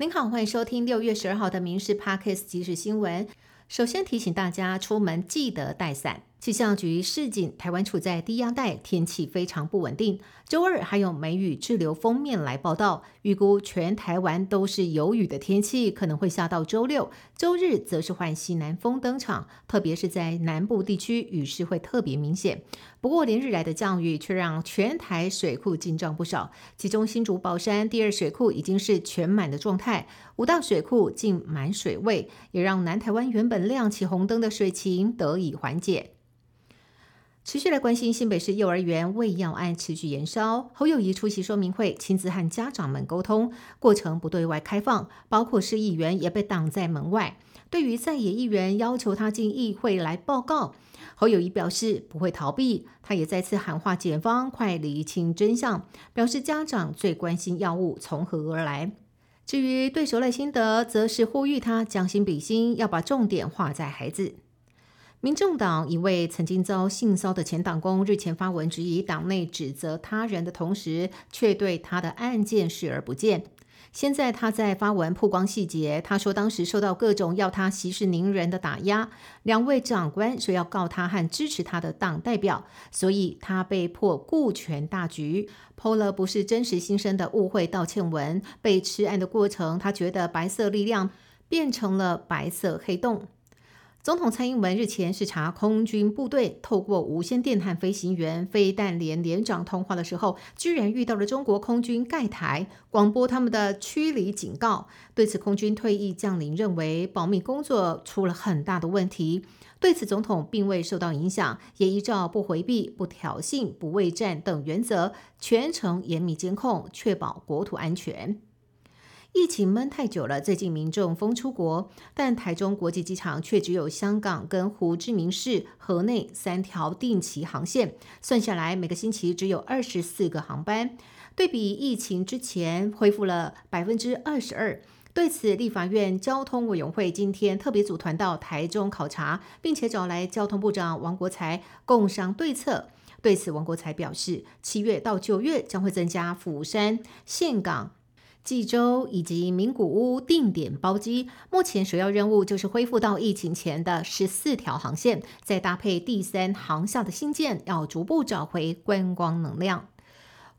您好，欢迎收听六月十二号的《民事 Parkes》即时新闻。首先提醒大家，出门记得带伞。气象局示警，台湾处在低压带，天气非常不稳定。周二还有梅雨滞留封面来报道，预估全台湾都是有雨的天气，可能会下到周六。周日则是换西南风登场，特别是在南部地区，雨势会特别明显。不过连日来的降雨却让全台水库进账不少，其中新竹宝山第二水库已经是全满的状态，五大水库竟满水位，也让南台湾原本亮起红灯的水情得以缓解。持续来关心新北市幼儿园喂药案持续延烧，侯友谊出席说明会，亲自和家长们沟通，过程不对外开放，包括市议员也被挡在门外。对于在野议员要求他进议会来报告，侯友谊表示不会逃避，他也再次喊话检方快厘清真相，表示家长最关心药物从何而来。至于对手赖清德，则是呼吁他将心比心，要把重点画在孩子。民众党一位曾经遭性骚的前党工日前发文质疑党内指责他人的同时，却对他的案件视而不见。现在他在发文曝光细节，他说当时受到各种要他息事宁人的打压，两位长官说要告他和支持他的党代表，所以他被迫顾全大局，剖了不是真实心声的误会道歉文。被吃案的过程，他觉得白色力量变成了白色黑洞。总统蔡英文日前视察空军部队，透过无线电和飞行员、飞弹连连长通话的时候，居然遇到了中国空军盖台广播他们的驱离警告。对此，空军退役将领认为保密工作出了很大的问题。对此，总统并未受到影响，也依照不回避、不挑衅、不畏战等原则，全程严密监控，确保国土安全。疫情闷太久了，最近民众疯出国，但台中国际机场却只有香港跟胡志明市河内三条定期航线，算下来每个星期只有二十四个航班，对比疫情之前恢复了百分之二十二。对此，立法院交通委员会今天特别组团到台中考察，并且找来交通部长王国才共商对策。对此，王国才表示，七月到九月将会增加釜山、岘港。济州以及名古屋定点包机，目前首要任务就是恢复到疫情前的十四条航线，再搭配第三航校的新建，要逐步找回观光能量。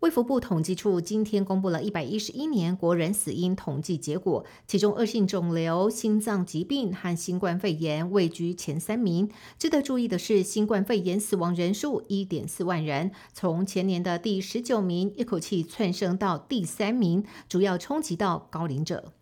卫福部统计处今天公布了一百一十一年国人死因统计结果，其中恶性肿瘤、心脏疾病和新冠肺炎位居前三名。值得注意的是，新冠肺炎死亡人数一点四万人，从前年的第十九名一口气窜升到第三名，主要冲击到高龄者。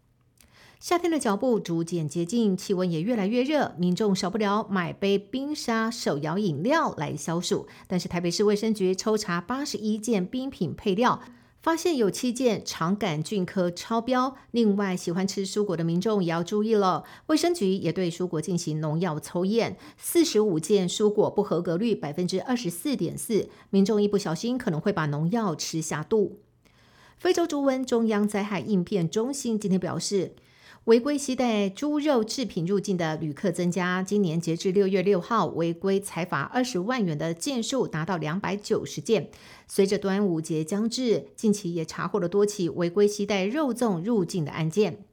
夏天的脚步逐渐接近，气温也越来越热，民众少不了买杯冰沙手摇饮料来消暑。但是台北市卫生局抽查八十一件冰品配料，发现有七件肠杆菌科超标。另外，喜欢吃蔬果的民众也要注意了，卫生局也对蔬果进行农药抽验，四十五件蔬果不合格率百分之二十四点四，民众一不小心可能会把农药吃下肚。非洲猪瘟中央灾害应变中心今天表示。违规携带猪肉制品入境的旅客增加，今年截至六月六号，违规裁罚二十万元的件数达到两百九十件。随着端午节将至，近期也查获了多起违规携带肉粽入境的案件。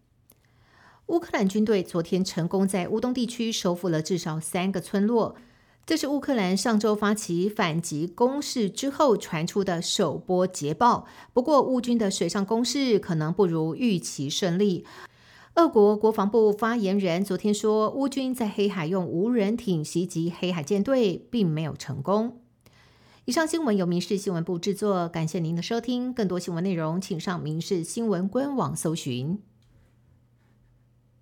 乌克兰军队昨天成功在乌东地区收复了至少三个村落，这是乌克兰上周发起反击攻势之后传出的首波捷报。不过，乌军的水上攻势可能不如预期顺利。俄国国防部发言人昨天说，乌军在黑海用无人艇袭击黑海舰队，并没有成功。以上新闻由民事新闻部制作，感谢您的收听。更多新闻内容，请上民事新闻官网搜寻。